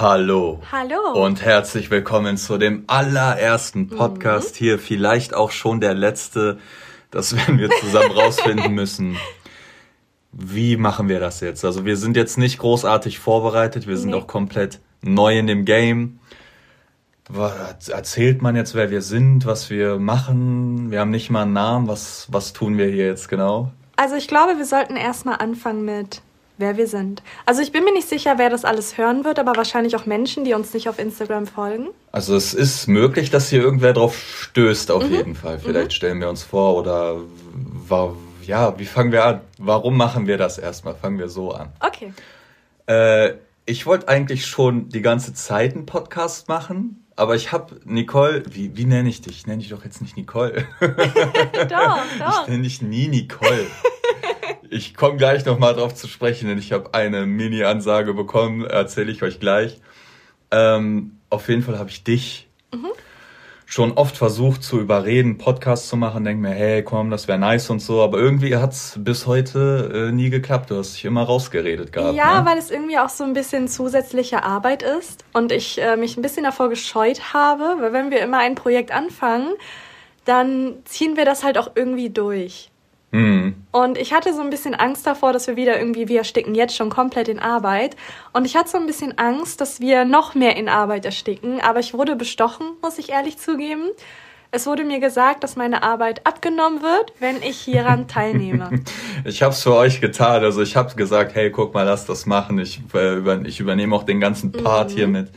Hallo. Hallo. Und herzlich willkommen zu dem allerersten Podcast mhm. hier, vielleicht auch schon der letzte. Das werden wir zusammen rausfinden müssen. Wie machen wir das jetzt? Also wir sind jetzt nicht großartig vorbereitet, wir sind nee. auch komplett neu in dem Game. Was erzählt man jetzt, wer wir sind, was wir machen? Wir haben nicht mal einen Namen. Was, was tun wir hier jetzt genau? Also ich glaube, wir sollten erstmal anfangen mit wer wir sind. Also ich bin mir nicht sicher, wer das alles hören wird, aber wahrscheinlich auch Menschen, die uns nicht auf Instagram folgen. Also es ist möglich, dass hier irgendwer drauf stößt, auf mhm. jeden Fall. Vielleicht mhm. stellen wir uns vor oder war, ja, wie fangen wir an? Warum machen wir das erstmal? Fangen wir so an. Okay. Äh, ich wollte eigentlich schon die ganze Zeit einen Podcast machen, aber ich habe Nicole, wie, wie nenne ich dich? Ich nenne dich doch jetzt nicht Nicole. doch, doch. Ich nenne dich nie Nicole. Ich komme gleich nochmal drauf zu sprechen, denn ich habe eine Mini-Ansage bekommen, erzähle ich euch gleich. Ähm, auf jeden Fall habe ich dich mhm. schon oft versucht zu überreden, Podcast zu machen. Denk mir, hey, komm, das wäre nice und so. Aber irgendwie hat's bis heute äh, nie geklappt. Du hast dich immer rausgeredet gehabt. Ja, ne? weil es irgendwie auch so ein bisschen zusätzliche Arbeit ist und ich äh, mich ein bisschen davor gescheut habe, weil wenn wir immer ein Projekt anfangen, dann ziehen wir das halt auch irgendwie durch. Mhm. Und ich hatte so ein bisschen Angst davor, dass wir wieder irgendwie, wir ersticken jetzt schon komplett in Arbeit. Und ich hatte so ein bisschen Angst, dass wir noch mehr in Arbeit ersticken. Aber ich wurde bestochen, muss ich ehrlich zugeben. Es wurde mir gesagt, dass meine Arbeit abgenommen wird, wenn ich hieran teilnehme. ich habe es für euch getan. Also ich habe gesagt, hey, guck mal, lass das machen. Ich, äh, ich übernehme auch den ganzen Part mhm. hier mit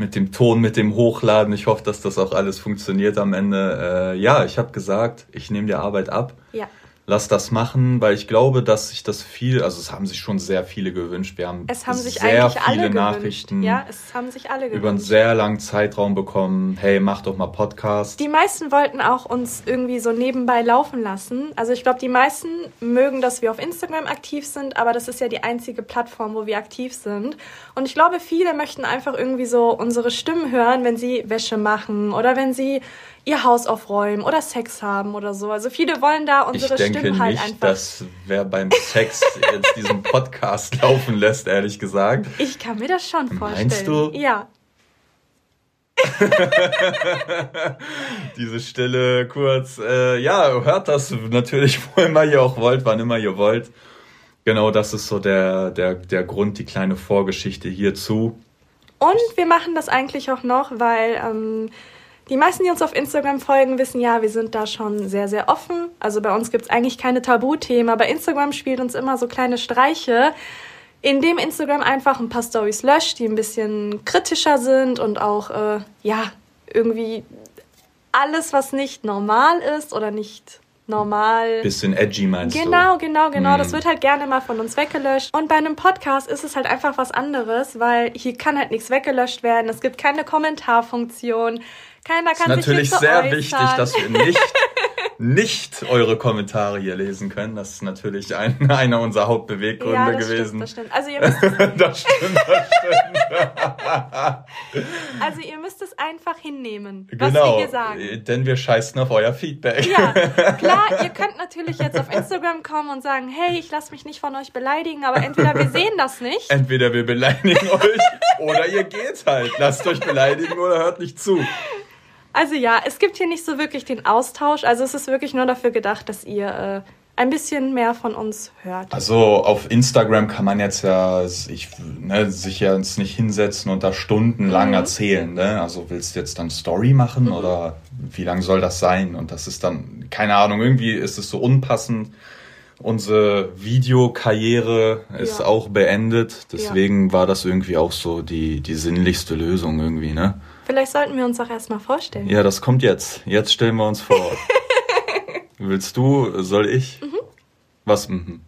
mit dem Ton, mit dem Hochladen. Ich hoffe, dass das auch alles funktioniert am Ende. Äh, ja, ich habe gesagt, ich nehme die Arbeit ab. Ja lass das machen, weil ich glaube, dass sich das viel, also es haben sich schon sehr viele gewünscht. Wir haben, es haben sich sehr viele Nachrichten ja, es haben sich alle über einen sehr langen Zeitraum bekommen. Hey, mach doch mal Podcast. Die meisten wollten auch uns irgendwie so nebenbei laufen lassen. Also ich glaube, die meisten mögen, dass wir auf Instagram aktiv sind, aber das ist ja die einzige Plattform, wo wir aktiv sind. Und ich glaube, viele möchten einfach irgendwie so unsere Stimmen hören, wenn sie Wäsche machen oder wenn sie ihr Haus aufräumen oder Sex haben oder so. Also viele wollen da unsere ich denke Stimmen halt nicht, einfach. dass wer beim Sex jetzt diesen Podcast laufen lässt, ehrlich gesagt. Ich kann mir das schon vorstellen. Meinst du? Ja. Diese Stille kurz. Äh, ja, hört das natürlich, wo immer ihr auch wollt, wann immer ihr wollt. Genau, das ist so der, der, der Grund, die kleine Vorgeschichte hierzu. Und wir machen das eigentlich auch noch, weil ähm, die meisten, die uns auf Instagram folgen, wissen ja, wir sind da schon sehr, sehr offen. Also bei uns gibt es eigentlich keine Tabuthemen, aber Instagram spielt uns immer so kleine Streiche, indem Instagram einfach ein paar Stories löscht, die ein bisschen kritischer sind und auch, äh, ja, irgendwie alles, was nicht normal ist oder nicht normal. Bisschen edgy meinst genau, du? Genau, genau, genau. Mm. Das wird halt gerne mal von uns weggelöscht. Und bei einem Podcast ist es halt einfach was anderes, weil hier kann halt nichts weggelöscht werden. Es gibt keine Kommentarfunktion. Keiner kann sich natürlich sehr äußern. wichtig, dass wir nicht, nicht eure Kommentare hier lesen können. Das ist natürlich ein, einer unserer Hauptbeweggründe ja, das gewesen. Stimmt, das stimmt. Also ihr müsst das stimmt, das stimmt. also ihr müsst es einfach hinnehmen, was genau, wir hier sagen. Denn wir scheißen auf euer Feedback. Ja, klar, ihr könnt natürlich jetzt auf Instagram kommen und sagen, hey, ich lasse mich nicht von euch beleidigen, aber entweder wir sehen das nicht. Entweder wir beleidigen euch oder ihr geht halt. Lasst euch beleidigen oder hört nicht zu. Also ja, es gibt hier nicht so wirklich den Austausch. Also es ist wirklich nur dafür gedacht, dass ihr äh, ein bisschen mehr von uns hört. Also auf Instagram kann man jetzt ja ich, ne, sich ja jetzt nicht hinsetzen und da stundenlang mhm. erzählen. Ne? Also willst du jetzt dann Story machen mhm. oder wie lang soll das sein? Und das ist dann, keine Ahnung, irgendwie ist es so unpassend. Unsere Videokarriere ist ja. auch beendet. Deswegen ja. war das irgendwie auch so die, die sinnlichste Lösung irgendwie, ne? Vielleicht sollten wir uns auch erstmal vorstellen. Ja, das kommt jetzt. Jetzt stellen wir uns vor. Willst du, soll ich? Mhm. Was? Mhm.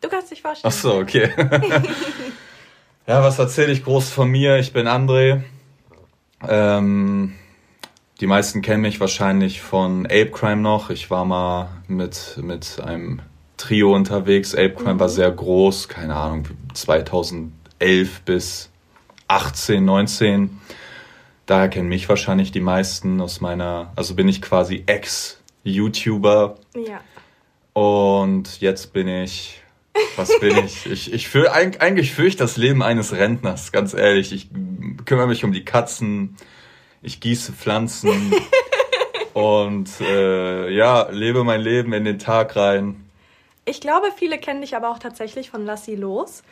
Du kannst dich vorstellen. Ach so, okay. ja, was erzähle ich groß von mir? Ich bin André. Ähm, die meisten kennen mich wahrscheinlich von Ape Crime noch. Ich war mal mit, mit einem Trio unterwegs. Ape Crime mhm. war sehr groß, keine Ahnung, 2011 bis 18, 19. Daher kennen mich wahrscheinlich die meisten aus meiner, also bin ich quasi Ex-YouTuber. Ja. Und jetzt bin ich, was bin ich? Ich, ich fühle, eigentlich führe ich das Leben eines Rentners, ganz ehrlich. Ich kümmere mich um die Katzen, ich gieße Pflanzen und äh, ja, lebe mein Leben in den Tag rein. Ich glaube, viele kennen dich aber auch tatsächlich von Lass sie los.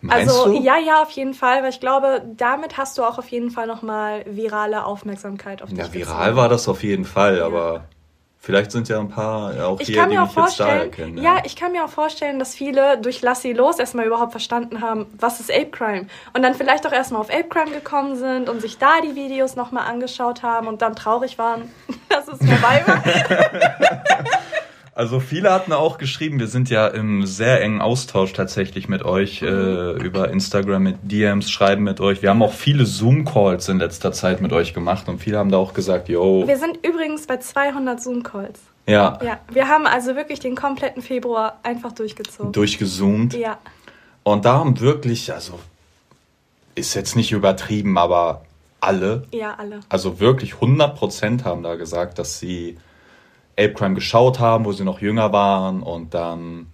Meinst also du? ja, ja, auf jeden Fall, weil ich glaube, damit hast du auch auf jeden Fall nochmal virale Aufmerksamkeit auf dich. Ja, viral war das auf jeden Fall, ja. aber vielleicht sind ja ein paar auch ich hier, die mich jetzt da erkennen. Ja. ja, ich kann mir auch vorstellen, dass viele durch Lass sie los erstmal überhaupt verstanden haben, was ist Ape Crime und dann vielleicht auch erstmal auf Ape Crime gekommen sind und sich da die Videos nochmal angeschaut haben und dann traurig waren, dass es vorbei war. Also viele hatten auch geschrieben, wir sind ja im sehr engen Austausch tatsächlich mit euch äh, über Instagram, mit DMs, schreiben mit euch. Wir haben auch viele Zoom-Calls in letzter Zeit mit euch gemacht und viele haben da auch gesagt, yo. Wir sind übrigens bei 200 Zoom-Calls. Ja. Ja, wir haben also wirklich den kompletten Februar einfach durchgezogen. Durchgezoomt. Ja. Und da haben wirklich, also ist jetzt nicht übertrieben, aber alle. Ja, alle. Also wirklich 100 Prozent haben da gesagt, dass sie Ape Crime geschaut haben, wo sie noch jünger waren und dann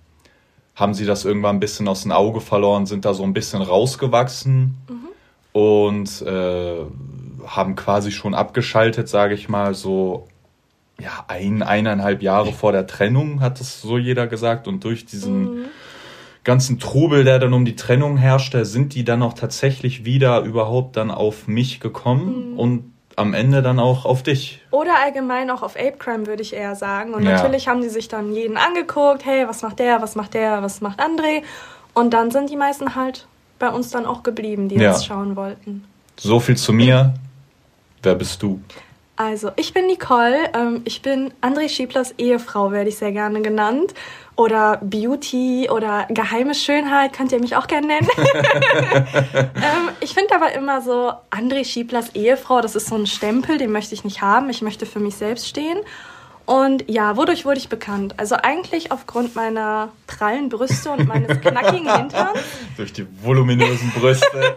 haben sie das irgendwann ein bisschen aus dem Auge verloren, sind da so ein bisschen rausgewachsen mhm. und äh, haben quasi schon abgeschaltet, sage ich mal, so ja, ein, eineinhalb Jahre vor der Trennung, hat es so jeder gesagt. Und durch diesen mhm. ganzen Trubel, der dann um die Trennung herrschte, sind die dann auch tatsächlich wieder überhaupt dann auf mich gekommen mhm. und am Ende dann auch auf dich. Oder allgemein auch auf Ape Crime, würde ich eher sagen. Und ja. natürlich haben die sich dann jeden angeguckt, hey, was macht der, was macht der, was macht André. Und dann sind die meisten halt bei uns dann auch geblieben, die ja. das schauen wollten. So viel zu mir. Wer bist du? Also, ich bin Nicole. Ähm, ich bin André Schieblers Ehefrau, werde ich sehr gerne genannt oder Beauty oder geheime Schönheit, könnt ihr mich auch gerne nennen. ähm, ich finde aber immer so, André Schieblers Ehefrau, das ist so ein Stempel, den möchte ich nicht haben. Ich möchte für mich selbst stehen. Und ja, wodurch wurde ich bekannt? Also eigentlich aufgrund meiner prallen Brüste und meines knackigen Hinterns. Durch die voluminösen Brüste.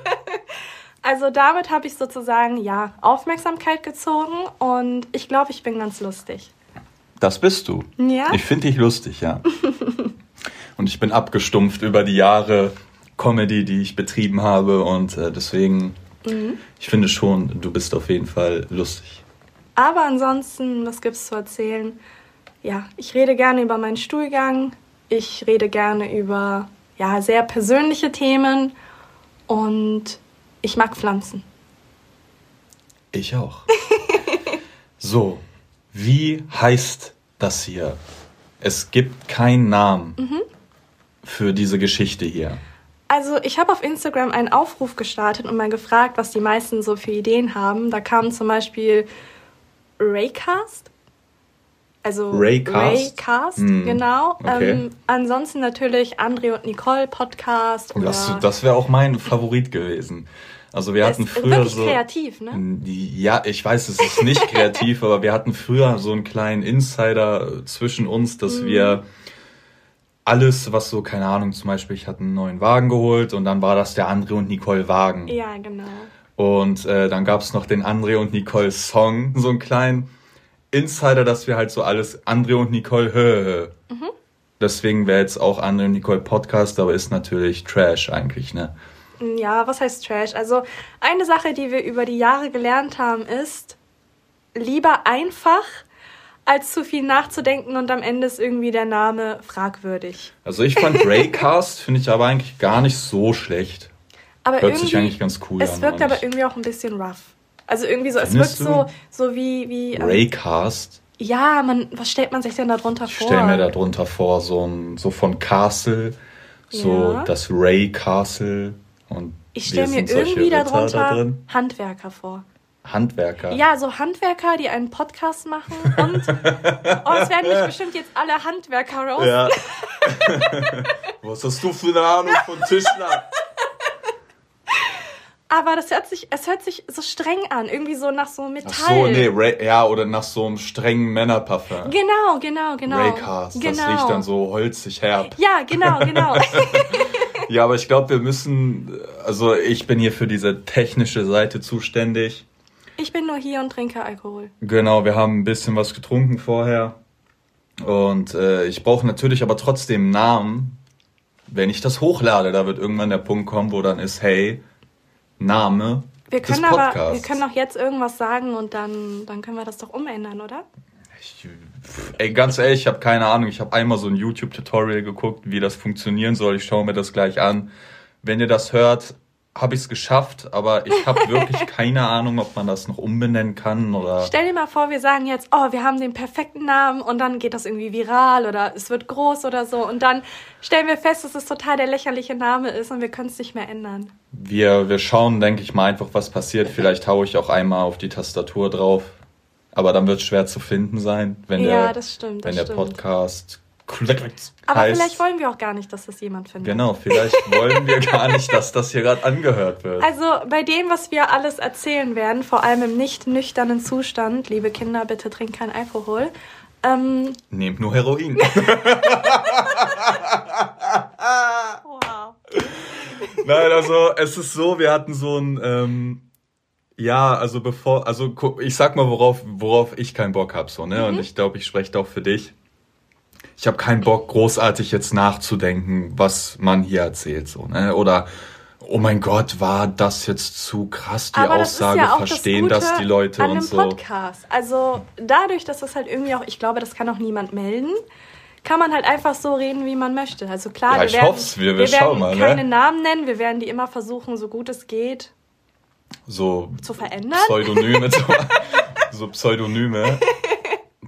also damit habe ich sozusagen ja Aufmerksamkeit gezogen und ich glaube, ich bin ganz lustig. Das bist du. Ja. Ich finde dich lustig, ja. und ich bin abgestumpft über die Jahre Comedy, die ich betrieben habe und äh, deswegen, mhm. ich finde schon, du bist auf jeden Fall lustig. Aber ansonsten, was gibt's zu erzählen? Ja, ich rede gerne über meinen Stuhlgang. Ich rede gerne über ja, sehr persönliche Themen und ich mag Pflanzen. Ich auch. so, wie heißt das hier? Es gibt keinen Namen mhm. für diese Geschichte hier. Also ich habe auf Instagram einen Aufruf gestartet und mal gefragt, was die meisten so für Ideen haben. Da kam zum Beispiel Raycast. Also Raycast, Raycast hm. genau. Okay. Ähm, ansonsten natürlich André und Nicole Podcast. das das wäre auch mein Favorit gewesen. Also wir hatten früher wirklich so kreativ, ne? Ja, ich weiß, es ist nicht kreativ, aber wir hatten früher so einen kleinen Insider zwischen uns, dass mhm. wir alles, was so, keine Ahnung, zum Beispiel, ich hatte einen neuen Wagen geholt und dann war das der André und Nicole Wagen. Ja, genau. Und äh, dann gab es noch den André und Nicole Song, so einen kleinen Insider, dass wir halt so alles André und Nicole hö. Mhm. Deswegen wäre jetzt auch André und Nicole Podcast, aber ist natürlich Trash eigentlich, ne? Ja, was heißt Trash? Also eine Sache, die wir über die Jahre gelernt haben, ist lieber einfach als zu viel nachzudenken und am Ende ist irgendwie der Name fragwürdig. Also ich fand Raycast finde ich aber eigentlich gar nicht so schlecht. Aber Hört sich eigentlich ganz cool es an. Es wirkt aber irgendwie auch ein bisschen rough. Also irgendwie so, Findest es wirkt so, so wie, wie. Ähm, Raycast? Ja, man, was stellt man sich denn darunter vor? Ich stell mir darunter vor, so ein, so von Castle, so ja. das Ray Castle. Und ich stelle mir irgendwie darunter da Handwerker vor. Handwerker. Ja, so Handwerker, die einen Podcast machen und oh, es werden mich bestimmt jetzt alle Handwerker roasten. Ja. Was hast du für eine Ahnung von Tischler? Aber das hört sich, es hört sich so streng an, irgendwie so nach so Metall. Ach so, nee, Ray, ja, oder nach so einem strengen Männerparfum. Genau, genau, genau. Raycast, genau. das riecht dann so holzig herb. Ja, genau, genau. ja, aber ich glaube, wir müssen, also ich bin hier für diese technische Seite zuständig. Ich bin nur hier und trinke Alkohol. Genau, wir haben ein bisschen was getrunken vorher. Und äh, ich brauche natürlich aber trotzdem Namen. Wenn ich das hochlade, da wird irgendwann der Punkt kommen, wo dann ist, hey, Name wir können aber, wir können auch jetzt irgendwas sagen und dann, dann können wir das doch umändern, oder? Ich, ey, ganz ehrlich, ich habe keine Ahnung. Ich habe einmal so ein YouTube-Tutorial geguckt, wie das funktionieren soll. Ich schaue mir das gleich an. Wenn ihr das hört, habe ich es geschafft, aber ich habe wirklich keine Ahnung, ob man das noch umbenennen kann oder. Stell dir mal vor, wir sagen jetzt, oh, wir haben den perfekten Namen und dann geht das irgendwie viral oder es wird groß oder so und dann stellen wir fest, dass es total der lächerliche Name ist und wir können es nicht mehr ändern. Wir, wir schauen, denke ich mal, einfach, was passiert. Vielleicht haue ich auch einmal auf die Tastatur drauf. Aber dann wird es schwer zu finden sein, wenn ja, der, stimmt, wenn der stimmt. Podcast aber heißt, vielleicht wollen wir auch gar nicht, dass das jemand findet. Genau, vielleicht wollen wir gar nicht, dass das hier gerade angehört wird. Also bei dem, was wir alles erzählen werden, vor allem im nicht nüchternen Zustand, liebe Kinder, bitte trinkt kein Alkohol. Ähm, Nehmt nur Heroin. wow. Nein, also es ist so, wir hatten so ein, ähm, ja, also bevor, also ich sag mal, worauf, worauf ich keinen Bock hab, so, ne? Mhm. Und ich glaube, ich spreche auch für dich ich habe keinen Bock, großartig jetzt nachzudenken, was man hier erzählt, so, ne? Oder oh mein Gott, war das jetzt zu krass, die Aber Aussage, ja verstehen das, das, die Leute an und so. Podcast. Also dadurch, dass das halt irgendwie auch, ich glaube, das kann auch niemand melden, kann man halt einfach so reden, wie man möchte. Also klar, ja, wir werden, wir, wir, wir werden mal, ne? keine ne? Namen nennen, wir werden die immer versuchen, so gut es geht, so zu verändern. Pseudonyme, so Pseudonyme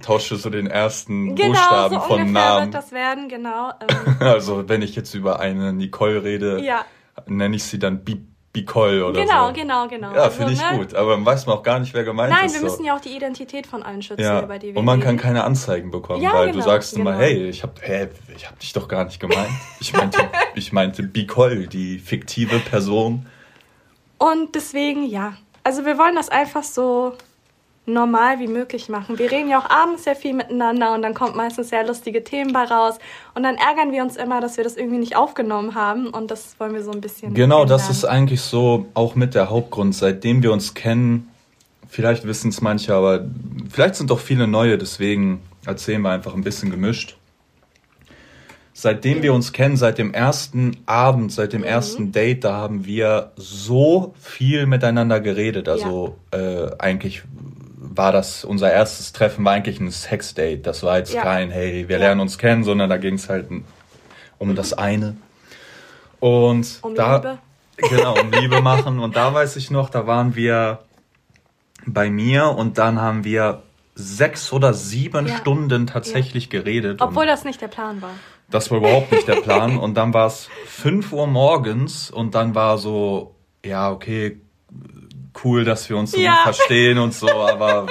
tausche so den ersten genau, Buchstaben so von Namen. Wird das werden, genau. Ähm. Also wenn ich jetzt über eine Nicole rede, ja. nenne ich sie dann Bi Bicole oder genau, so. Genau, genau, genau. Ja, also, finde ich ne? gut. Aber dann weiß man auch gar nicht, wer gemeint Nein, ist. Nein, wir so. müssen ja auch die Identität von allen schützen, ja. über die wir Und man reden. kann keine Anzeigen bekommen, ja, weil genau, du sagst genau. immer, hey, ich hab, hey, ich hab dich doch gar nicht gemeint. Ich meinte, ich meinte Bicole, die fiktive Person. Und deswegen, ja. Also wir wollen das einfach so normal wie möglich machen. Wir reden ja auch abends sehr viel miteinander und dann kommt meistens sehr lustige Themen bei raus. Und dann ärgern wir uns immer, dass wir das irgendwie nicht aufgenommen haben und das wollen wir so ein bisschen. Genau, ändern. das ist eigentlich so auch mit der Hauptgrund. Seitdem wir uns kennen, vielleicht wissen es manche, aber vielleicht sind doch viele neue, deswegen erzählen wir einfach ein bisschen gemischt. Seitdem wir uns kennen, seit dem ersten Abend, seit dem mhm. ersten Date, da haben wir so viel miteinander geredet. Also ja. äh, eigentlich war das unser erstes Treffen, war eigentlich ein Sexdate. Das war jetzt ja. kein, hey, wir ja. lernen uns kennen, sondern da ging es halt um das eine. Und um da, Liebe. Genau, um Liebe machen. Und da weiß ich noch, da waren wir bei mir und dann haben wir sechs oder sieben ja. Stunden tatsächlich geredet. Obwohl das nicht der Plan war. Das war überhaupt nicht der Plan. Und dann war es fünf Uhr morgens und dann war so, ja, okay, cool, dass wir uns so ja. gut verstehen und so, aber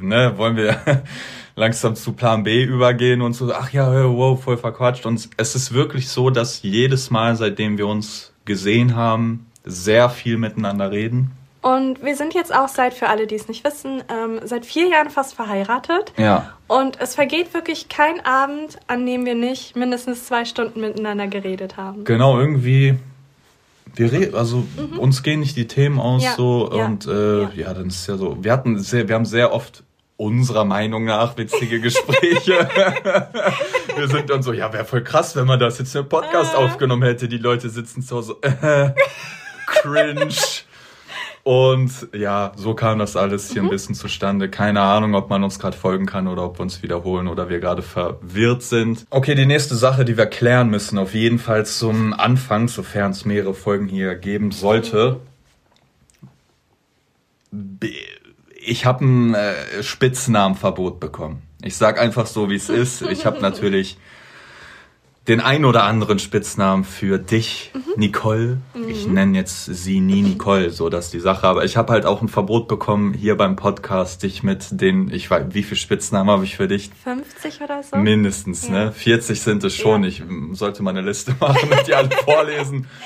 ne, wollen wir langsam zu Plan B übergehen und so, ach ja, wow, voll verquatscht. Und es ist wirklich so, dass jedes Mal, seitdem wir uns gesehen haben, sehr viel miteinander reden. Und wir sind jetzt auch seit, für alle, die es nicht wissen, ähm, seit vier Jahren fast verheiratet. Ja. Und es vergeht wirklich kein Abend, an dem wir nicht mindestens zwei Stunden miteinander geredet haben. Genau, irgendwie wir reden, also mhm. uns gehen nicht die Themen aus ja. so ja. und äh, ja. ja. dann ist ja so. Wir hatten sehr, wir haben sehr oft unserer Meinung nach witzige Gespräche. wir sind dann so, ja, wäre voll krass, wenn man das jetzt im Podcast äh. aufgenommen hätte. Die Leute sitzen so, so äh, cringe. Und ja, so kam das alles hier mhm. ein bisschen zustande. Keine Ahnung, ob man uns gerade folgen kann oder ob wir uns wiederholen oder wir gerade verwirrt sind. Okay, die nächste Sache, die wir klären müssen, auf jeden Fall zum Anfang, sofern es mehrere Folgen hier geben sollte. Ich habe ein äh, Spitznamenverbot bekommen. Ich sag einfach so, wie es ist. Ich habe natürlich den ein oder anderen Spitznamen für dich, mhm. Nicole. Mhm. Ich nenne jetzt sie nie Nicole, so dass die Sache. Aber ich habe halt auch ein Verbot bekommen hier beim Podcast, dich mit den, ich weiß, wie viele Spitznamen habe ich für dich? 50 oder so? Mindestens, ja. ne? 40 sind es schon. Ja. Ich sollte mal eine Liste machen und die alle vorlesen.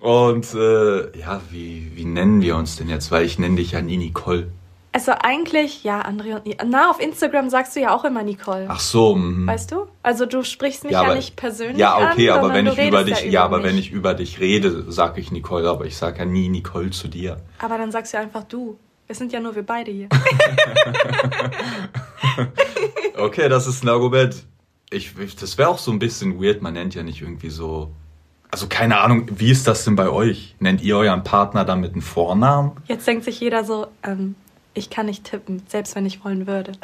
Und äh, ja, wie, wie nennen wir uns denn jetzt? Weil ich nenne dich ja nie Nicole. Also eigentlich, ja, André und Na, auf Instagram sagst du ja auch immer Nicole. Ach so. Mh. Weißt du? Also du sprichst mich ja, ja nicht persönlich Ja, okay, an, aber wenn ich über dich, ja, ja aber mich. wenn ich über dich rede, sag ich Nicole, aber ich sag ja nie Nicole zu dir. Aber dann sagst du einfach du. Es sind ja nur wir beide hier. okay, das ist ein Argument. Ich, das wäre auch so ein bisschen weird, man nennt ja nicht irgendwie so also keine Ahnung, wie ist das denn bei euch? Nennt ihr euren Partner dann mit einem Vornamen? Jetzt denkt sich jeder so, ähm, ich kann nicht tippen, selbst wenn ich wollen würde.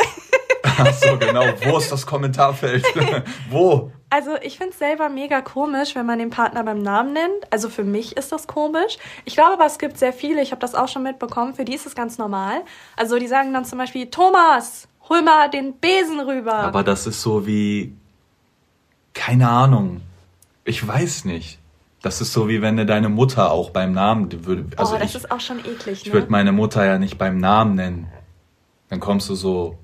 Ach so, genau. Wo ist das Kommentarfeld? Wo? Also ich finde es selber mega komisch, wenn man den Partner beim Namen nennt. Also für mich ist das komisch. Ich glaube aber, es gibt sehr viele, ich habe das auch schon mitbekommen, für die ist es ganz normal. Also die sagen dann zum Beispiel, Thomas, hol mal den Besen rüber. Aber das ist so wie, keine Ahnung, ich weiß nicht. Das ist so wie wenn du deine Mutter auch beim Namen würde. Also oh, das ich, ist auch schon eklig. Ich ne? würde meine Mutter ja nicht beim Namen nennen. Dann kommst du so,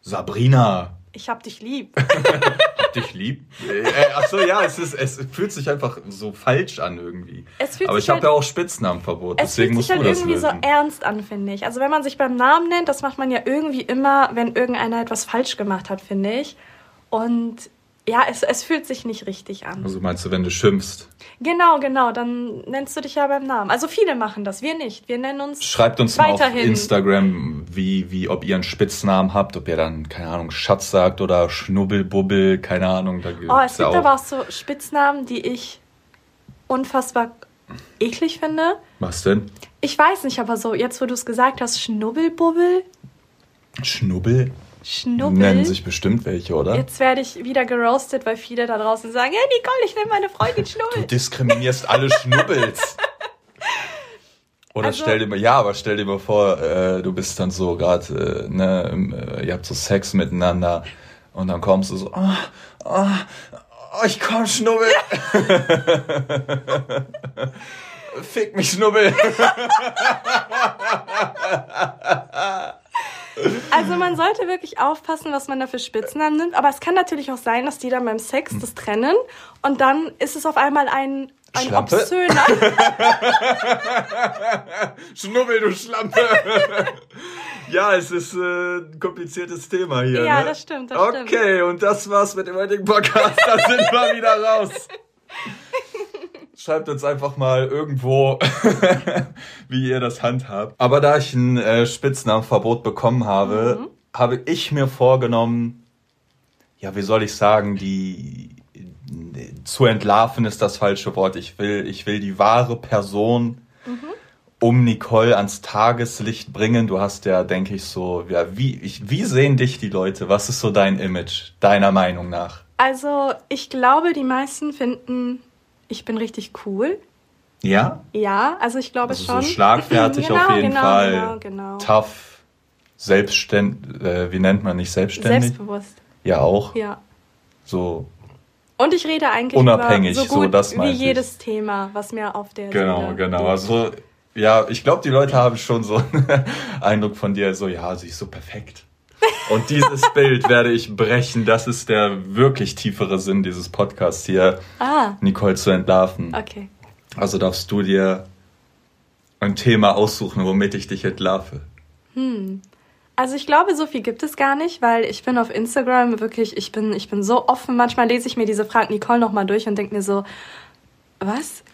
Sabrina. Ich hab dich lieb. hab dich lieb? Äh, ach so, ja, es, ist, es fühlt sich einfach so falsch an irgendwie. Aber ich habe halt, ja auch Spitznamenverbot, deswegen musst halt du das irgendwie lösen. so ernst an, finde ich. Also wenn man sich beim Namen nennt, das macht man ja irgendwie immer, wenn irgendeiner etwas falsch gemacht hat, finde ich. Und ja, es, es fühlt sich nicht richtig an. Also meinst du, wenn du schimpfst? Genau, genau, dann nennst du dich ja beim Namen. Also viele machen das, wir nicht. Wir nennen uns Schreibt uns weiterhin. mal auf Instagram, wie, wie, ob ihr einen Spitznamen habt, ob ihr dann, keine Ahnung, Schatz sagt oder Schnubbelbubbel, keine Ahnung. Da oh, es gibt aber auch so Spitznamen, die ich unfassbar eklig finde. Was denn? Ich weiß nicht, aber so, jetzt wo du es gesagt hast, Schnubbelbubbel. Schnubbel? Schnubbel. Nennen sich bestimmt welche, oder? Jetzt werde ich wieder geroastet, weil viele da draußen sagen, ja Nicole, ich nenne meine Freundin Schnubbel. Du diskriminierst alle Schnubbels. Oder also, stell dir mal, ja, aber stell dir mal vor, äh, du bist dann so gerade, äh, ne, äh, ihr habt so Sex miteinander und dann kommst du so, oh, oh, oh ich komm, Schnubbel. Fick mich, Schnubbel. Also man sollte wirklich aufpassen, was man da für Spitznamen nimmt. Aber es kann natürlich auch sein, dass die dann beim Sex das trennen und dann ist es auf einmal ein ein Schlampe? obszöner. Schnubbel, du Schlampe. ja, es ist äh, ein kompliziertes Thema hier. Ja, ne? das stimmt. Das okay, stimmt. und das war's mit dem heutigen Podcast. Da sind wir wieder raus. Schreibt uns einfach mal irgendwo, wie ihr das handhabt. Aber da ich ein äh, Spitznamenverbot bekommen habe, mhm. habe ich mir vorgenommen, ja, wie soll ich sagen, die zu entlarven ist das falsche Wort. Ich will, ich will die wahre Person mhm. um Nicole ans Tageslicht bringen. Du hast ja, denke ich, so, ja, wie, ich, wie sehen dich die Leute? Was ist so dein Image, deiner Meinung nach? Also, ich glaube, die meisten finden ich bin richtig cool. Ja? Ja, also ich glaube also schon. So schlagfertig genau, auf jeden genau, Fall. Genau, genau. Tough, selbstständig, äh, wie nennt man nicht selbstständig? Selbstbewusst. Ja, auch. Ja. So. Und ich rede eigentlich unabhängig, so gut so das wie jedes ich. Thema, was mir auf der Genau, Seele genau. Liegt. Also ja, ich glaube, die Leute haben schon so einen Eindruck von dir, so ja, sie ist so perfekt. Und dieses Bild werde ich brechen. Das ist der wirklich tiefere Sinn dieses Podcasts hier, ah. Nicole zu entlarven. Okay. Also darfst du dir ein Thema aussuchen, womit ich dich entlarve. Hm. Also ich glaube, so viel gibt es gar nicht, weil ich bin auf Instagram wirklich, ich bin, ich bin so offen. Manchmal lese ich mir diese Frage Nicole nochmal durch und denke mir so, was?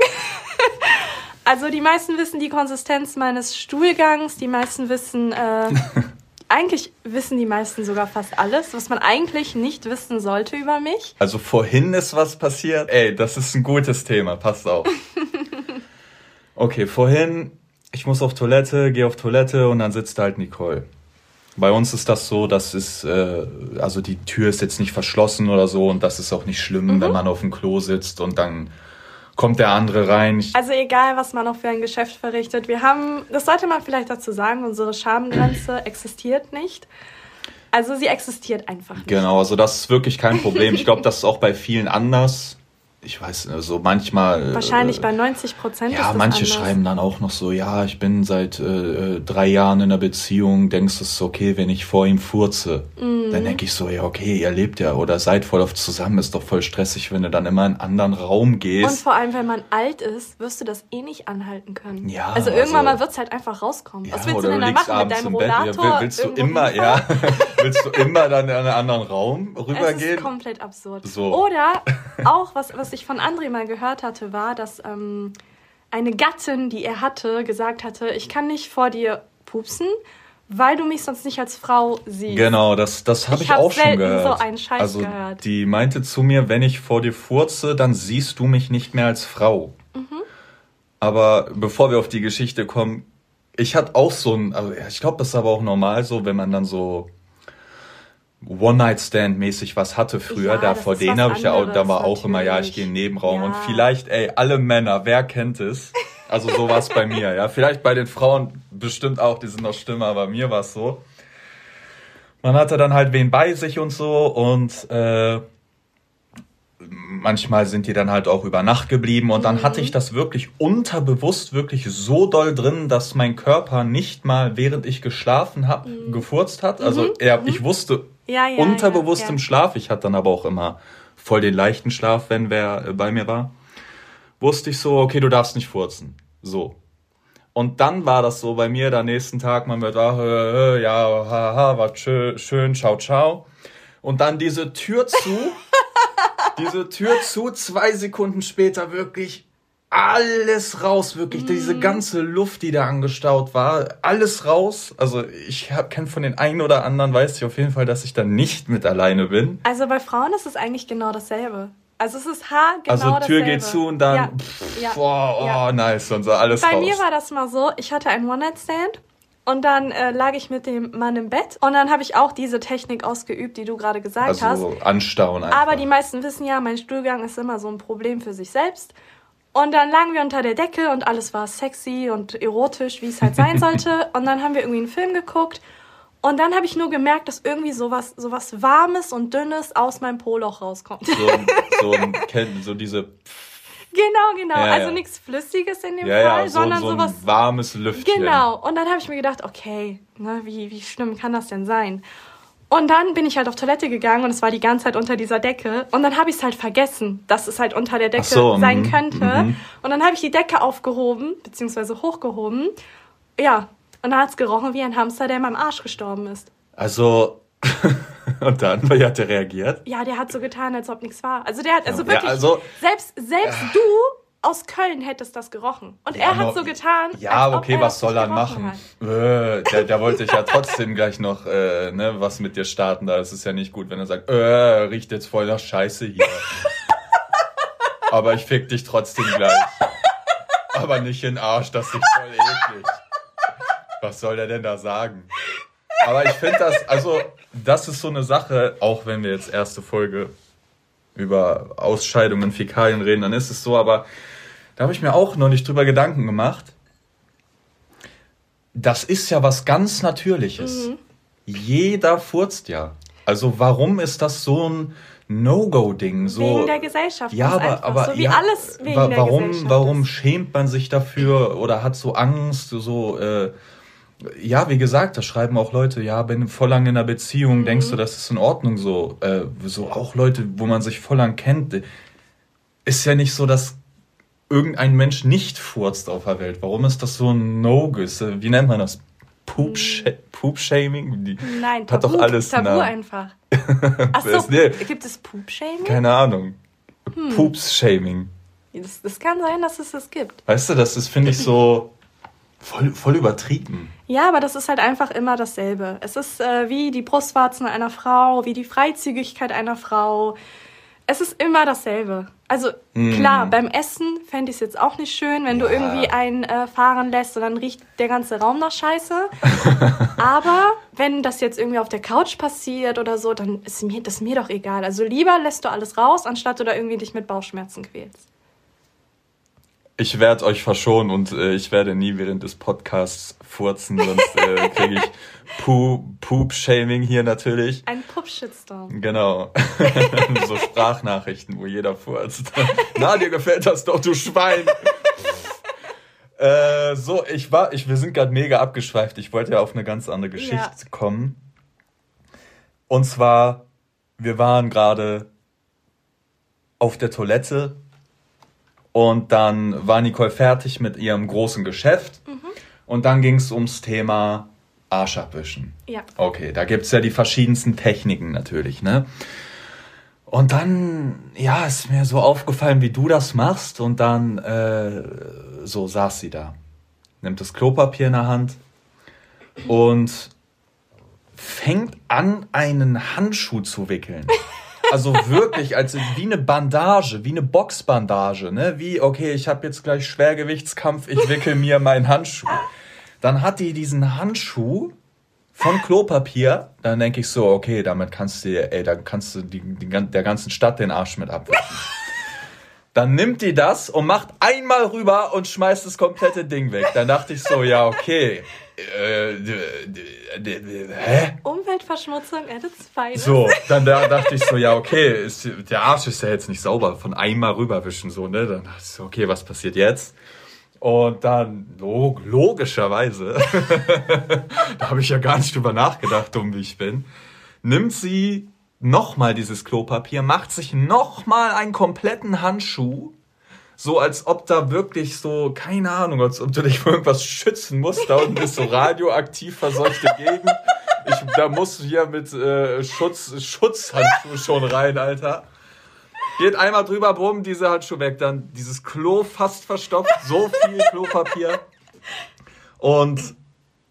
also die meisten wissen die Konsistenz meines Stuhlgangs, die meisten wissen, äh, eigentlich wissen die meisten sogar fast alles, was man eigentlich nicht wissen sollte über mich. Also vorhin ist was passiert. Ey, das ist ein gutes Thema, passt auf. okay, vorhin, ich muss auf Toilette, gehe auf Toilette und dann sitzt halt Nicole. Bei uns ist das so, dass es, äh, also die Tür ist jetzt nicht verschlossen oder so und das ist auch nicht schlimm, mhm. wenn man auf dem Klo sitzt und dann kommt der andere rein. Also egal, was man noch für ein Geschäft verrichtet. Wir haben, das sollte man vielleicht dazu sagen, unsere Schamgrenze existiert nicht. Also sie existiert einfach nicht. Genau, also das ist wirklich kein Problem. Ich glaube, das ist auch bei vielen anders ich weiß, so manchmal. Wahrscheinlich äh, bei 90 Prozent. Ja, manche anders. schreiben dann auch noch so, ja, ich bin seit äh, drei Jahren in einer Beziehung, denkst du es ist okay, wenn ich vor ihm furze? Mhm. Dann denke ich so, ja, okay, ihr lebt ja oder seid voll oft zusammen, ist doch voll stressig, wenn du dann immer in einen anderen Raum gehst. Und vor allem, wenn man alt ist, wirst du das eh nicht anhalten können. Ja. Also irgendwann also, mal wird es halt einfach rauskommen. Ja, Was willst du denn da machen mit deinem Rollator? Ja, willst du immer, ja, willst du immer dann in einen anderen Raum rübergehen? Das ist komplett absurd. So. Oder auch, was, was ich von André mal gehört hatte, war, dass ähm, eine Gattin, die er hatte, gesagt hatte, ich kann nicht vor dir pupsen, weil du mich sonst nicht als Frau siehst. Genau, das, das habe ich, ich auch schon gehört. so einen Scheiß also, gehört. Die meinte zu mir, wenn ich vor dir furze, dann siehst du mich nicht mehr als Frau. Mhm. Aber bevor wir auf die Geschichte kommen, ich hatte auch so ein, also ich glaube, das ist aber auch normal so, wenn man dann so One-Night-Stand-mäßig was hatte früher, ja, da vor denen habe ich ja auch, da war natürlich. auch immer, ja, ich gehe in den Nebenraum ja. und vielleicht, ey, alle Männer, wer kennt es? Also so war es bei mir, ja. Vielleicht bei den Frauen bestimmt auch, die sind noch schlimmer, aber mir war es so. Man hatte dann halt wen bei sich und so und äh, manchmal sind die dann halt auch über Nacht geblieben und dann mhm. hatte ich das wirklich unterbewusst wirklich so doll drin, dass mein Körper nicht mal während ich geschlafen habe mhm. gefurzt hat. Also mhm. er, mhm. ich wusste ja, ja, unterbewusst ja, im Schlaf, ich hatte dann aber auch immer voll den leichten Schlaf, wenn wer äh, bei mir war, wusste ich so, okay, du darfst nicht furzen. So. Und dann war das so bei mir, der nächsten Tag, man wird, ach, äh, äh, ja, haha, war schön, schön, ciao, ciao. Und dann diese Tür zu diese Tür zu, zwei Sekunden später wirklich alles raus, wirklich mm. diese ganze Luft, die da angestaut war, alles raus. Also ich kenne von den einen oder anderen, weiß ich auf jeden Fall, dass ich da nicht mit alleine bin. Also bei Frauen ist es eigentlich genau dasselbe. Also es ist Haar genau Also Tür dasselbe. geht zu und dann, ja. Pff, ja. Boah, oh, ja. nice und so alles Bei raus. mir war das mal so, ich hatte einen One-Night-Stand und dann äh, lag ich mit dem Mann im Bett und dann habe ich auch diese Technik ausgeübt, die du gerade gesagt also hast. Also anstauen einfach. Aber die meisten wissen ja, mein Stuhlgang ist immer so ein Problem für sich selbst. Und dann lagen wir unter der Decke und alles war sexy und erotisch, wie es halt sein sollte. und dann haben wir irgendwie einen Film geguckt und dann habe ich nur gemerkt, dass irgendwie sowas, sowas Warmes und Dünnes aus meinem Poloch rauskommt. So, so, so diese Genau, genau. Ja, also ja. nichts Flüssiges in dem ja, Fall, so, sondern so sowas. warmes Lüftchen. Genau. Und dann habe ich mir gedacht, okay, ne, wie, wie schlimm kann das denn sein? Und dann bin ich halt auf Toilette gegangen und es war die ganze Zeit unter dieser Decke. Und dann habe ich es halt vergessen, dass es halt unter der Decke so, sein mm, könnte. Mm. Und dann habe ich die Decke aufgehoben, beziehungsweise hochgehoben. Ja, und dann hat es gerochen wie ein Hamster, der in meinem Arsch gestorben ist. Also, Und dann, wie hat der reagiert? Ja, der hat so getan, als ob nichts war. Also der hat, also wirklich, ja, also, selbst, selbst äh, du aus Köln hättest das gerochen. Und ja, er hat so getan. Ja, okay, was soll er machen? Äh, der, der wollte ja trotzdem gleich noch äh, ne, was mit dir starten. Da ist es ja nicht gut, wenn er sagt, äh, riecht jetzt voll nach Scheiße hier. Aber ich fick dich trotzdem gleich. Aber nicht in den Arsch, das ist voll eklig. Was soll der denn da sagen? Aber ich finde das, also, das ist so eine Sache, auch wenn wir jetzt erste Folge über Ausscheidungen, Fäkalien reden, dann ist es so, aber da habe ich mir auch noch nicht drüber Gedanken gemacht. Das ist ja was ganz Natürliches. Mhm. Jeder furzt ja. Also warum ist das so ein No-Go-Ding? So, wegen der Gesellschaft. Ja, aber, aber so wie ja, alles wegen wa warum, der Gesellschaft warum ist. schämt man sich dafür oder hat so Angst, so äh, ja, wie gesagt, da schreiben auch Leute, ja, bin voll lang in einer Beziehung, mhm. denkst du, das ist in Ordnung so? Äh, so auch Leute, wo man sich voll lang kennt. Ist ja nicht so, dass irgendein Mensch nicht furzt auf der Welt. Warum ist das so ein No-Go? Wie nennt man das? Poop-Shaming? Poop Nein, Tabu, hat doch alles Tabu einfach. Achso, nee. gibt es Poop-Shaming? Keine Ahnung. Hm. Poops-Shaming. Das, das, kann sein, dass es das gibt. Weißt du, das ist, finde ich, so voll, voll übertrieben. Ja, aber das ist halt einfach immer dasselbe. Es ist äh, wie die Brustwarzen einer Frau, wie die Freizügigkeit einer Frau. Es ist immer dasselbe. Also mm. klar, beim Essen fände ich es jetzt auch nicht schön, wenn ja. du irgendwie einen äh, fahren lässt und dann riecht der ganze Raum nach Scheiße. Aber wenn das jetzt irgendwie auf der Couch passiert oder so, dann ist mir das mir doch egal. Also lieber lässt du alles raus, anstatt du da irgendwie dich mit Bauchschmerzen quälst ich werde euch verschonen und äh, ich werde nie während des Podcasts furzen, sonst äh, kriege ich Poop-Shaming hier natürlich. Ein Pup-Shitstorm. Genau. so Sprachnachrichten, wo jeder furzt. Na, dir gefällt das doch, du Schwein. äh, so, ich war, ich, wir sind gerade mega abgeschweift. Ich wollte ja auf eine ganz andere Geschichte ja. kommen. Und zwar, wir waren gerade auf der Toilette und dann war Nicole fertig mit ihrem großen Geschäft. Mhm. Und dann ging es ums Thema Arsch abwischen. Ja. Okay, da gibt es ja die verschiedensten Techniken natürlich, ne? Und dann, ja, ist mir so aufgefallen, wie du das machst. Und dann, äh, so saß sie da. Nimmt das Klopapier in der Hand und fängt an, einen Handschuh zu wickeln. Also wirklich, als wie eine Bandage, wie eine Boxbandage, ne? Wie, okay, ich habe jetzt gleich Schwergewichtskampf, ich wickel mir meinen Handschuh. Dann hat die diesen Handschuh von Klopapier, dann denke ich so, okay, damit kannst du, ey, dann kannst du die, die, der ganzen Stadt den Arsch mit abwischen. Dann nimmt die das und macht einmal rüber und schmeißt das komplette Ding weg. Dann dachte ich so, ja, okay. Äh, hä? Umweltverschmutzung at its finest. So, dann da dachte ich so, ja, okay, ist, der Arsch ist ja jetzt nicht sauber, von einmal rüberwischen, so, ne? Dann dachte ich so, okay, was passiert jetzt? Und dann, log logischerweise, da habe ich ja gar nicht drüber nachgedacht, dumm wie ich bin, nimmt sie nochmal dieses Klopapier, macht sich nochmal einen kompletten Handschuh, so als ob da wirklich so, keine Ahnung, als ob du dich vor irgendwas schützen musst. Da unten ist so radioaktiv verseuchte Gegend. Ich, da musst du hier mit äh, Schutz, Schutzhandschuh schon rein, Alter. Geht einmal drüber, bumm, diese Handschuhe weg. Dann dieses Klo fast verstopft, so viel Klopapier. Und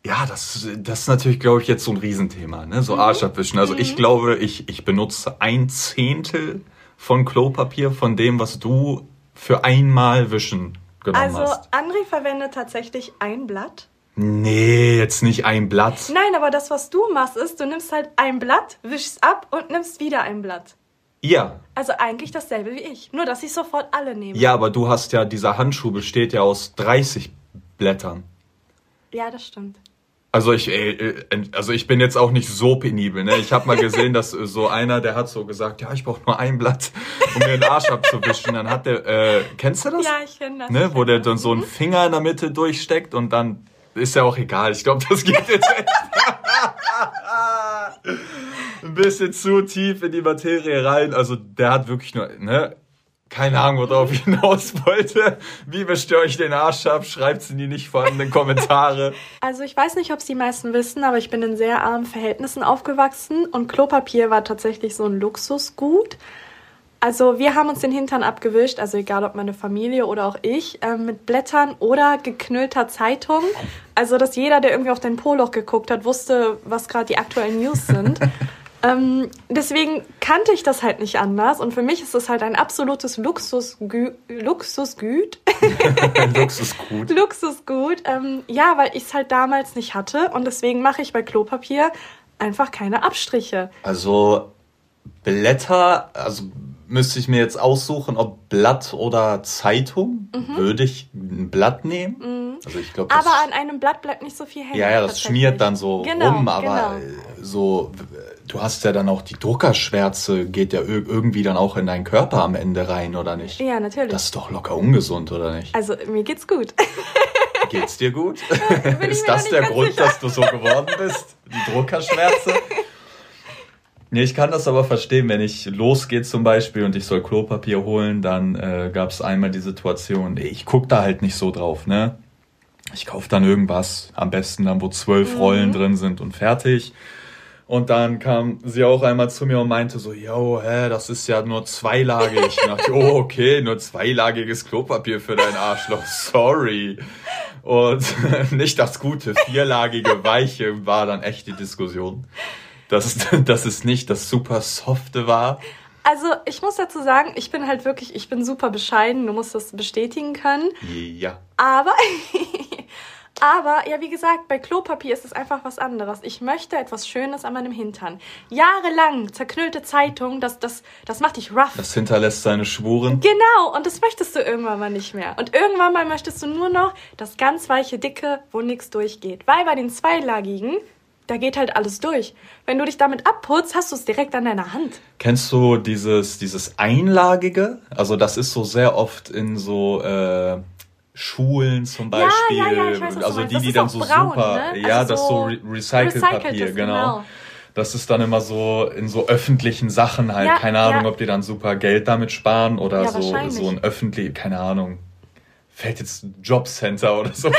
ja, das, das ist natürlich, glaube ich, jetzt so ein Riesenthema, ne? So mhm. Arsch abwischen. Also ich mhm. glaube, ich, ich benutze ein Zehntel von Klopapier von dem, was du für einmal wischen genommen also, hast. Also André verwendet tatsächlich ein Blatt. Nee, jetzt nicht ein Blatt. Nein, aber das, was du machst, ist, du nimmst halt ein Blatt, wischst ab und nimmst wieder ein Blatt. Ja. Also eigentlich dasselbe wie ich. Nur, dass ich sofort alle nehme. Ja, aber du hast ja, dieser Handschuh besteht ja aus 30 Blättern. Ja, das stimmt. Also ich, ey, also ich bin jetzt auch nicht so penibel. Ne? Ich habe mal gesehen, dass so einer, der hat so gesagt, ja, ich brauche nur ein Blatt, um mir den Arsch abzuwischen. Dann hat der, äh, kennst du das? Ja, ich kenne das. Ne? Wo der dann so einen Finger in der Mitte durchsteckt und dann ist ja auch egal. Ich glaube, das geht jetzt echt ein bisschen zu tief in die Materie rein. Also der hat wirklich nur, ne? Keine Ahnung, worauf ich hinaus wollte. Wie ihr euch den Arsch ab? Schreibt es in die nicht vorhandenen Kommentare. Also ich weiß nicht, ob es die meisten wissen, aber ich bin in sehr armen Verhältnissen aufgewachsen und Klopapier war tatsächlich so ein Luxusgut. Also wir haben uns den Hintern abgewischt, also egal ob meine Familie oder auch ich, äh, mit Blättern oder geknüllter Zeitung. Also dass jeder, der irgendwie auf den Poloch geguckt hat, wusste, was gerade die aktuellen News sind. Ähm, deswegen kannte ich das halt nicht anders und für mich ist das halt ein absolutes Luxusgü Luxusgüt. Luxusgut. Luxusgut. Ähm, ja, weil ich es halt damals nicht hatte und deswegen mache ich bei Klopapier einfach keine Abstriche. Also Blätter, also müsste ich mir jetzt aussuchen, ob Blatt oder Zeitung. Mhm. Würde ich ein Blatt nehmen? Mhm. Also ich glaube. Aber an einem Blatt bleibt nicht so viel hängen. Ja, ja, das schmiert dann so genau, rum, aber genau. so du hast ja dann auch die Druckerschwärze, geht ja irgendwie dann auch in deinen Körper am Ende rein, oder nicht? Ja, natürlich. Das ist doch locker ungesund, oder nicht? Also, mir geht's gut. Geht's dir gut? ist das der Grund, sicher. dass du so geworden bist? Die Druckerschwärze? Nee, ich kann das aber verstehen, wenn ich losgehe zum Beispiel und ich soll Klopapier holen, dann äh, gab es einmal die Situation, ich guck da halt nicht so drauf, ne? Ich kaufe dann irgendwas, am besten dann, wo zwölf mhm. Rollen drin sind und fertig. Und dann kam sie auch einmal zu mir und meinte so, yo, hä, das ist ja nur zweilagig. Ich dachte, oh, okay, nur zweilagiges Klopapier für dein Arschloch, sorry. Und nicht das gute, vierlagige, weiche war dann echt die Diskussion. Dass, dass es nicht das super softe war. Also ich muss dazu sagen, ich bin halt wirklich, ich bin super bescheiden, du musst das bestätigen können. Ja. Aber Aber ja, wie gesagt, bei Klopapier ist es einfach was anderes. Ich möchte etwas Schönes an meinem Hintern. Jahrelang zerknüllte Zeitung, das, das, das macht dich rough. Das hinterlässt seine Spuren. Genau, und das möchtest du irgendwann mal nicht mehr. Und irgendwann mal möchtest du nur noch das ganz weiche, dicke, wo nichts durchgeht. Weil bei den zweilagigen, da geht halt alles durch. Wenn du dich damit abputzt, hast du es direkt an deiner Hand. Kennst du dieses, dieses Einlagige? Also das ist so sehr oft in so äh, Schulen zum Beispiel, ja, ja, ja, weiß, also die, die dann so braun, super, ne? ja, also das so Re Recycle-Papier, genau. genau. Das ist dann immer so in so öffentlichen Sachen halt, keine Ahnung, ob die dann super Geld damit sparen oder so, so ein öffentlich, keine Ahnung, fällt jetzt Jobcenter oder so.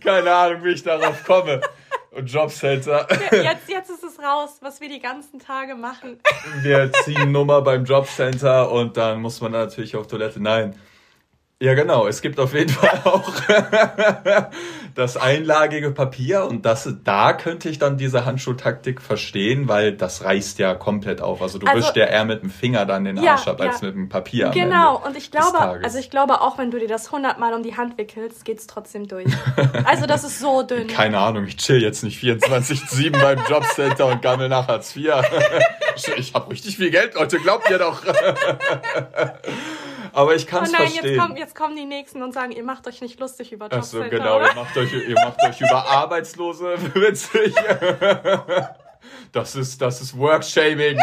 keine Ahnung, wie ich darauf komme und Jobcenter. Jetzt, jetzt ist es raus, was wir die ganzen Tage machen. Wir ziehen Nummer beim Jobcenter und dann muss man natürlich auf Toilette. Nein. Ja, genau. Es gibt auf jeden Fall auch das einlagige Papier und das, da könnte ich dann diese Handschuhtaktik verstehen, weil das reißt ja komplett auf. Also du also, wischst ja eher mit dem Finger dann den Arsch ja, ab als ja. mit dem Papier. Genau, und ich glaube, also ich glaube auch, wenn du dir das hundertmal um die Hand wickelst, geht's trotzdem durch. Also das ist so dünn. Keine Ahnung, ich chill jetzt nicht 24-7 beim Jobcenter und gammel nach Hartz IV. ich habe richtig viel Geld, Leute, glaubt ihr doch. Aber ich kann es oh nein, verstehen. Jetzt, kommen, jetzt kommen die Nächsten und sagen, ihr macht euch nicht lustig über Jobcenter. Achso, genau, ihr macht, euch, ihr macht euch über Arbeitslose witzig. Das ist, das ist Workshaming.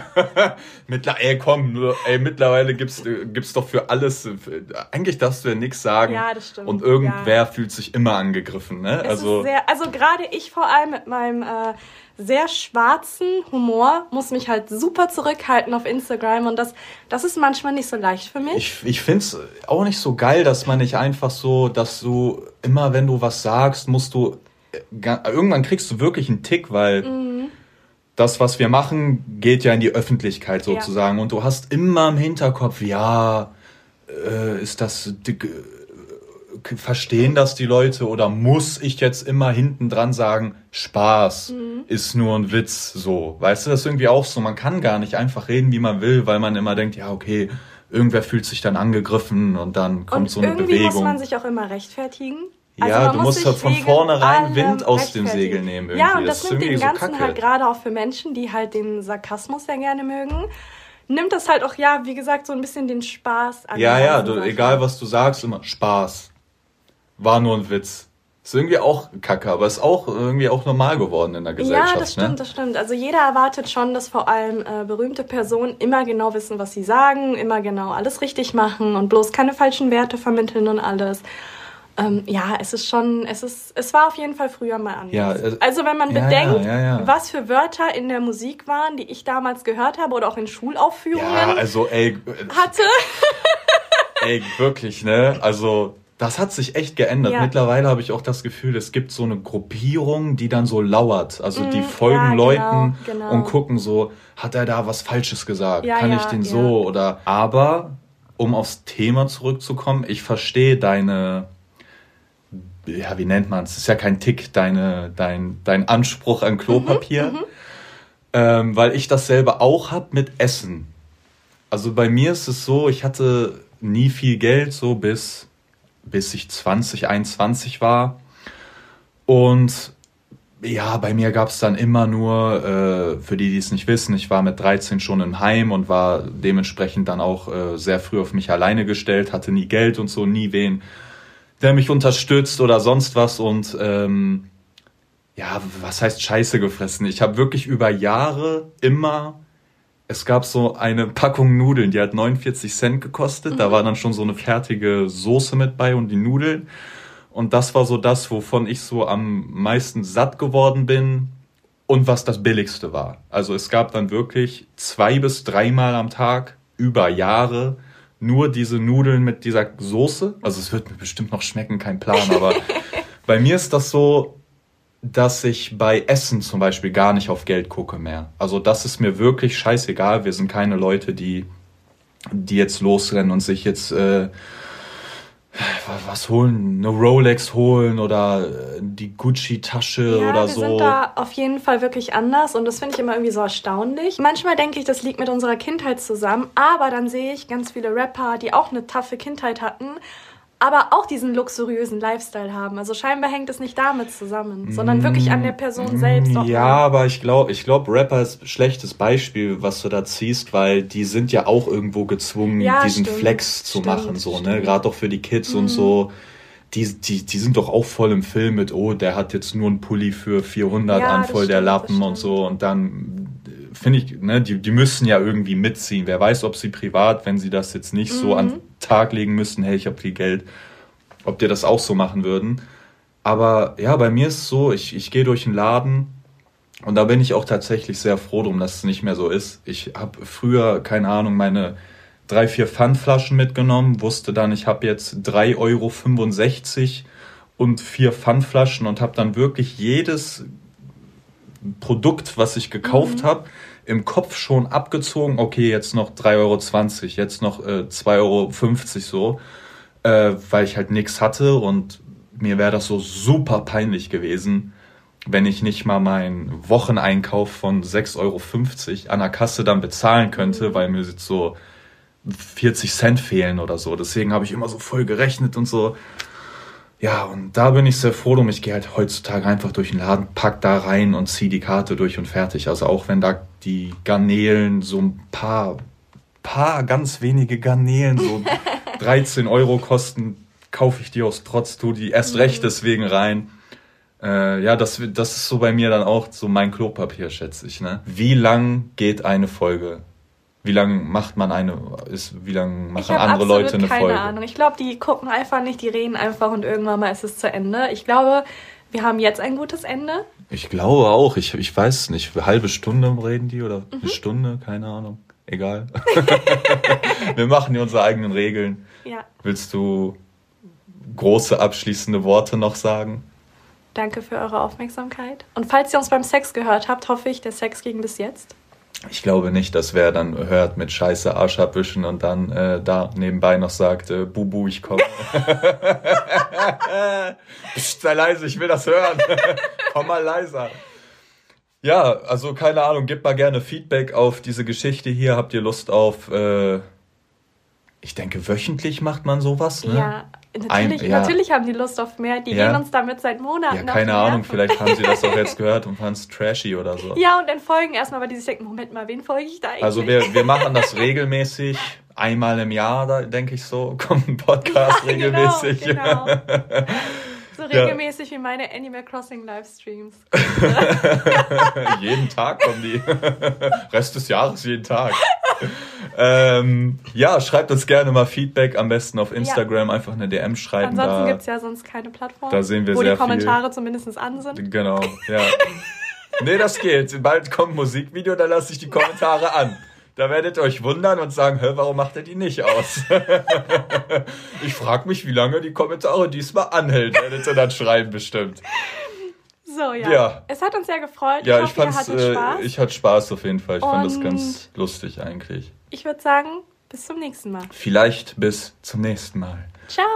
Mittler ey, komm, ey, mittlerweile gibt's, gibt's doch für alles, eigentlich darfst du ja nichts sagen. Ja, das stimmt. Und irgendwer ja. fühlt sich immer angegriffen, ne? Es also, sehr, also gerade ich vor allem mit meinem äh, sehr schwarzen Humor muss mich halt super zurückhalten auf Instagram und das, das ist manchmal nicht so leicht für mich. Ich, ich finde es auch nicht so geil, dass man nicht einfach so, dass du immer, wenn du was sagst, musst du, äh, irgendwann kriegst du wirklich einen Tick, weil mhm. Das, was wir machen, geht ja in die Öffentlichkeit sozusagen ja. und du hast immer im Hinterkopf, ja, äh, ist das verstehen das die Leute oder muss ich jetzt immer hinten dran sagen, Spaß mhm. ist nur ein Witz, so. Weißt du, das ist irgendwie auch so. Man kann gar nicht einfach reden, wie man will, weil man immer denkt, ja, okay, irgendwer fühlt sich dann angegriffen und dann kommt und so eine irgendwie Bewegung. Irgendwie muss man sich auch immer rechtfertigen. Also ja, du musst halt von vornherein Wind aus dem Segel nehmen. Irgendwie. Ja, und das, das nimmt dem Ganzen so halt gerade auch für Menschen, die halt den Sarkasmus sehr gerne mögen, nimmt das halt auch, ja, wie gesagt, so ein bisschen den Spaß an. Ja, ja, du, egal was du sagst, immer Spaß war nur ein Witz. Ist irgendwie auch kacke, aber ist auch irgendwie auch normal geworden in der Gesellschaft. Ja, das stimmt, ne? das stimmt. Also jeder erwartet schon, dass vor allem äh, berühmte Personen immer genau wissen, was sie sagen, immer genau alles richtig machen und bloß keine falschen Werte vermitteln und alles. Ähm, ja, es ist schon, es ist, es war auf jeden Fall früher mal anders. Ja, äh, also wenn man ja, bedenkt, ja, was für Wörter in der Musik waren, die ich damals gehört habe oder auch in Schulaufführungen ja, also, ey, äh, hatte. ey, wirklich, ne? Also das hat sich echt geändert. Mittlerweile habe ich auch das Gefühl, es gibt so eine Gruppierung, die dann so lauert. Also die mm, folgen ja, genau, Leuten genau. und gucken so, hat er da was Falsches gesagt? Kann ich den so oder? Aber um aufs Thema zurückzukommen, ich verstehe deine, ja, wie nennt man es? Ist ja kein Tick, deine, dein, dein Anspruch an Klopapier, mhm, mhm. ähm, weil ich dasselbe auch habe mit Essen. Also bei mir ist es so, ich hatte nie viel Geld, so bis bis ich 20, 21 war. Und ja, bei mir gab es dann immer nur, äh, für die, die es nicht wissen, ich war mit 13 schon im Heim und war dementsprechend dann auch äh, sehr früh auf mich alleine gestellt, hatte nie Geld und so, nie wen, der mich unterstützt oder sonst was. Und ähm, ja, was heißt Scheiße gefressen? Ich habe wirklich über Jahre immer es gab so eine Packung Nudeln, die hat 49 Cent gekostet. Mhm. Da war dann schon so eine fertige Soße mit bei und die Nudeln. Und das war so das, wovon ich so am meisten satt geworden bin und was das billigste war. Also es gab dann wirklich zwei bis dreimal am Tag über Jahre nur diese Nudeln mit dieser Soße. Also es wird mir bestimmt noch schmecken, kein Plan, aber bei mir ist das so, dass ich bei Essen zum Beispiel gar nicht auf Geld gucke mehr. Also das ist mir wirklich scheißegal. Wir sind keine Leute, die, die jetzt losrennen und sich jetzt äh, was holen, eine Rolex holen oder äh, die Gucci-Tasche ja, oder so. Wir sind da auf jeden Fall wirklich anders und das finde ich immer irgendwie so erstaunlich. Manchmal denke ich, das liegt mit unserer Kindheit zusammen, aber dann sehe ich ganz viele Rapper, die auch eine taffe Kindheit hatten aber auch diesen luxuriösen Lifestyle haben. Also scheinbar hängt es nicht damit zusammen, sondern wirklich an der Person selbst. Auch ja, mal. aber ich glaube, ich glaube, Rapper ist ein schlechtes Beispiel, was du da ziehst, weil die sind ja auch irgendwo gezwungen, ja, diesen stimmt, Flex zu stimmt, machen, so, ne? Gerade auch für die Kids mhm. und so. Die, die, die sind doch auch voll im Film mit, oh, der hat jetzt nur einen Pulli für 400 ja, an, voll der Lappen und so. Und dann finde ich, ne, die, die müssen ja irgendwie mitziehen. Wer weiß, ob sie privat, wenn sie das jetzt nicht mhm. so an mhm. Tag legen müssen, hey, ich habe viel Geld, ob die das auch so machen würden. Aber ja, bei mir ist es so, ich, ich gehe durch den Laden und da bin ich auch tatsächlich sehr froh drum, dass es nicht mehr so ist. Ich habe früher, keine Ahnung, meine drei, vier Pfandflaschen mitgenommen, wusste dann, ich habe jetzt 3,65 Euro und vier Pfandflaschen und habe dann wirklich jedes Produkt, was ich gekauft mhm. habe, im Kopf schon abgezogen, okay, jetzt noch 3,20 Euro, jetzt noch äh, 2,50 Euro so, äh, weil ich halt nichts hatte und mir wäre das so super peinlich gewesen, wenn ich nicht mal meinen Wocheneinkauf von 6,50 Euro an der Kasse dann bezahlen könnte, weil mir jetzt so 40 Cent fehlen oder so. Deswegen habe ich immer so voll gerechnet und so. Ja, und da bin ich sehr froh drum. Ich gehe halt heutzutage einfach durch den Laden, pack da rein und zieh die Karte durch und fertig. Also auch wenn da die Garnelen so ein paar, paar ganz wenige Garnelen so 13 Euro kosten, kaufe ich die aus Trotz, tu die erst recht mhm. deswegen rein. Äh, ja, das, das ist so bei mir dann auch so mein Klopapier, schätze ich. Ne? Wie lang geht eine Folge? Wie lange macht man eine, ist, wie lange machen andere Leute eine keine Folge? Keine Ahnung. Ich glaube, die gucken einfach nicht, die reden einfach und irgendwann mal ist es zu Ende. Ich glaube, wir haben jetzt ein gutes Ende. Ich glaube auch. Ich, ich weiß nicht, eine halbe Stunde reden die oder mhm. eine Stunde, keine Ahnung. Egal. wir machen hier unsere eigenen Regeln. Ja. Willst du große abschließende Worte noch sagen? Danke für eure Aufmerksamkeit. Und falls ihr uns beim Sex gehört habt, hoffe ich, der Sex ging bis jetzt. Ich glaube nicht, dass wer dann hört mit Scheiße Arsch abwischen und dann äh, da nebenbei noch sagt, äh, Bubu, ich komme. Psst, sei leise, ich will das hören. Komm mal leiser. Ja, also keine Ahnung, gebt mal gerne Feedback auf diese Geschichte hier. Habt ihr Lust auf, äh, ich denke, wöchentlich macht man sowas, ne? Ja, natürlich, Ein, ja. natürlich haben die Lust auf mehr. Die ja. gehen uns damit seit Monaten. Ja, keine Ahnung, vielleicht haben sie das auch jetzt gehört und fanden es trashy oder so. Ja, und dann folgen erstmal, weil die sich denken, Moment mal, wen folge ich da eigentlich? Also wir, wir machen das regelmäßig. Einmal im Jahr, da denke ich so, kommt ein Podcast ja, genau, regelmäßig. Genau, genau. So regelmäßig ja. wie meine Animal Crossing Livestreams. jeden Tag kommen die. Rest des Jahres jeden Tag. ähm, ja, schreibt uns gerne mal Feedback, am besten auf Instagram ja. einfach eine DM schreiben. Ansonsten gibt es ja sonst keine Plattform. Da sehen wir wo sehr die Kommentare viel. zumindest an sind. Genau, ja. nee, das geht. Bald kommt ein Musikvideo, da lasse ich die Kommentare an. Da werdet ihr euch wundern und sagen, hä, warum macht er die nicht aus? ich frage mich, wie lange die Kommentare diesmal anhält, werdet ihr dann schreiben bestimmt. So, ja. ja. Es hat uns sehr gefreut. Ja, ich, ich fand's, äh, Spaß. ich hatte Spaß auf jeden Fall. Ich und fand das ganz lustig eigentlich. Ich würde sagen, bis zum nächsten Mal. Vielleicht bis zum nächsten Mal. Ciao.